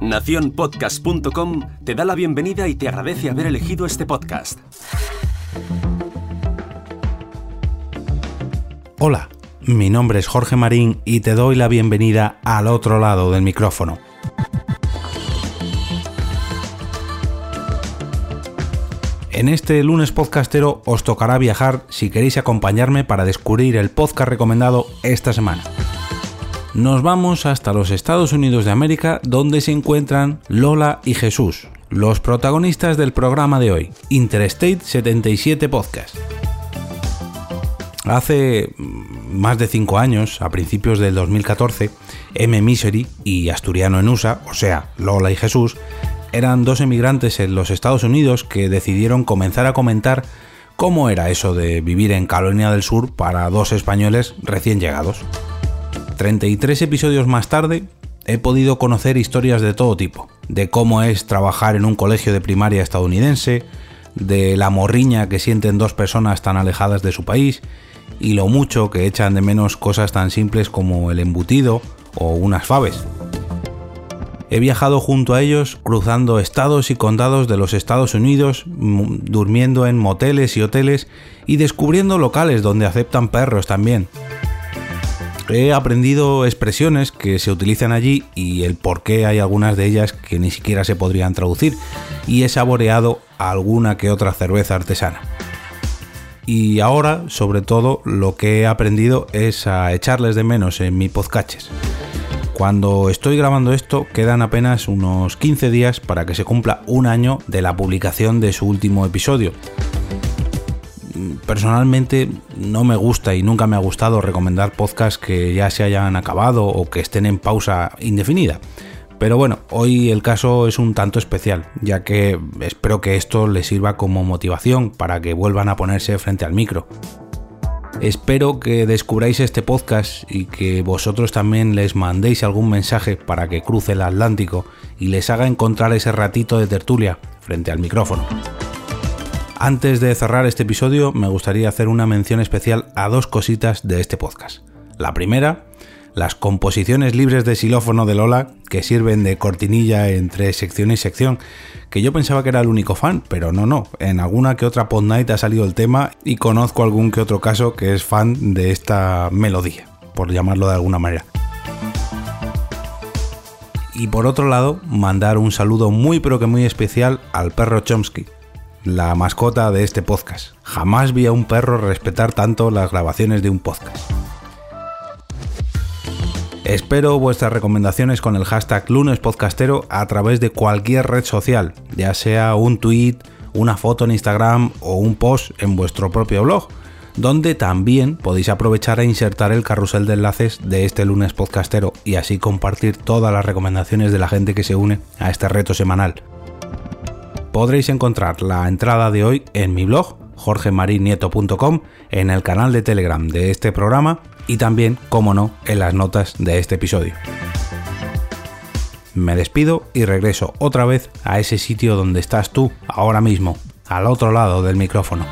Naciónpodcast.com te da la bienvenida y te agradece haber elegido este podcast. Hola, mi nombre es Jorge Marín y te doy la bienvenida al otro lado del micrófono. En este lunes podcastero os tocará viajar si queréis acompañarme para descubrir el podcast recomendado esta semana. Nos vamos hasta los Estados Unidos de América donde se encuentran Lola y Jesús, los protagonistas del programa de hoy, Interstate 77 Podcast. Hace más de 5 años, a principios del 2014, M. Misery y Asturiano en USA, o sea, Lola y Jesús, eran dos emigrantes en los Estados Unidos que decidieron comenzar a comentar cómo era eso de vivir en Colonia del Sur para dos españoles recién llegados. 33 episodios más tarde he podido conocer historias de todo tipo, de cómo es trabajar en un colegio de primaria estadounidense, de la morriña que sienten dos personas tan alejadas de su país y lo mucho que echan de menos cosas tan simples como el embutido o unas faves. He viajado junto a ellos cruzando estados y condados de los Estados Unidos, durmiendo en moteles y hoteles y descubriendo locales donde aceptan perros también. He aprendido expresiones que se utilizan allí y el por qué hay algunas de ellas que ni siquiera se podrían traducir y he saboreado alguna que otra cerveza artesana. Y ahora, sobre todo, lo que he aprendido es a echarles de menos en mi podcaches. Cuando estoy grabando esto quedan apenas unos 15 días para que se cumpla un año de la publicación de su último episodio. Personalmente no me gusta y nunca me ha gustado recomendar podcasts que ya se hayan acabado o que estén en pausa indefinida. Pero bueno, hoy el caso es un tanto especial, ya que espero que esto les sirva como motivación para que vuelvan a ponerse frente al micro. Espero que descubráis este podcast y que vosotros también les mandéis algún mensaje para que cruce el Atlántico y les haga encontrar ese ratito de tertulia frente al micrófono. Antes de cerrar este episodio me gustaría hacer una mención especial a dos cositas de este podcast. La primera las composiciones libres de xilófono de Lola que sirven de cortinilla entre sección y sección, que yo pensaba que era el único fan, pero no, no, en alguna que otra pod night ha salido el tema y conozco algún que otro caso que es fan de esta melodía, por llamarlo de alguna manera. Y por otro lado, mandar un saludo muy pero que muy especial al perro Chomsky, la mascota de este podcast. Jamás vi a un perro respetar tanto las grabaciones de un podcast. Espero vuestras recomendaciones con el hashtag lunespodcastero a través de cualquier red social, ya sea un tweet, una foto en Instagram o un post en vuestro propio blog, donde también podéis aprovechar a insertar el carrusel de enlaces de este lunes podcastero y así compartir todas las recomendaciones de la gente que se une a este reto semanal. Podréis encontrar la entrada de hoy en mi blog jorgemarinieto.com, en el canal de Telegram de este programa y también, como no, en las notas de este episodio. Me despido y regreso otra vez a ese sitio donde estás tú ahora mismo, al otro lado del micrófono.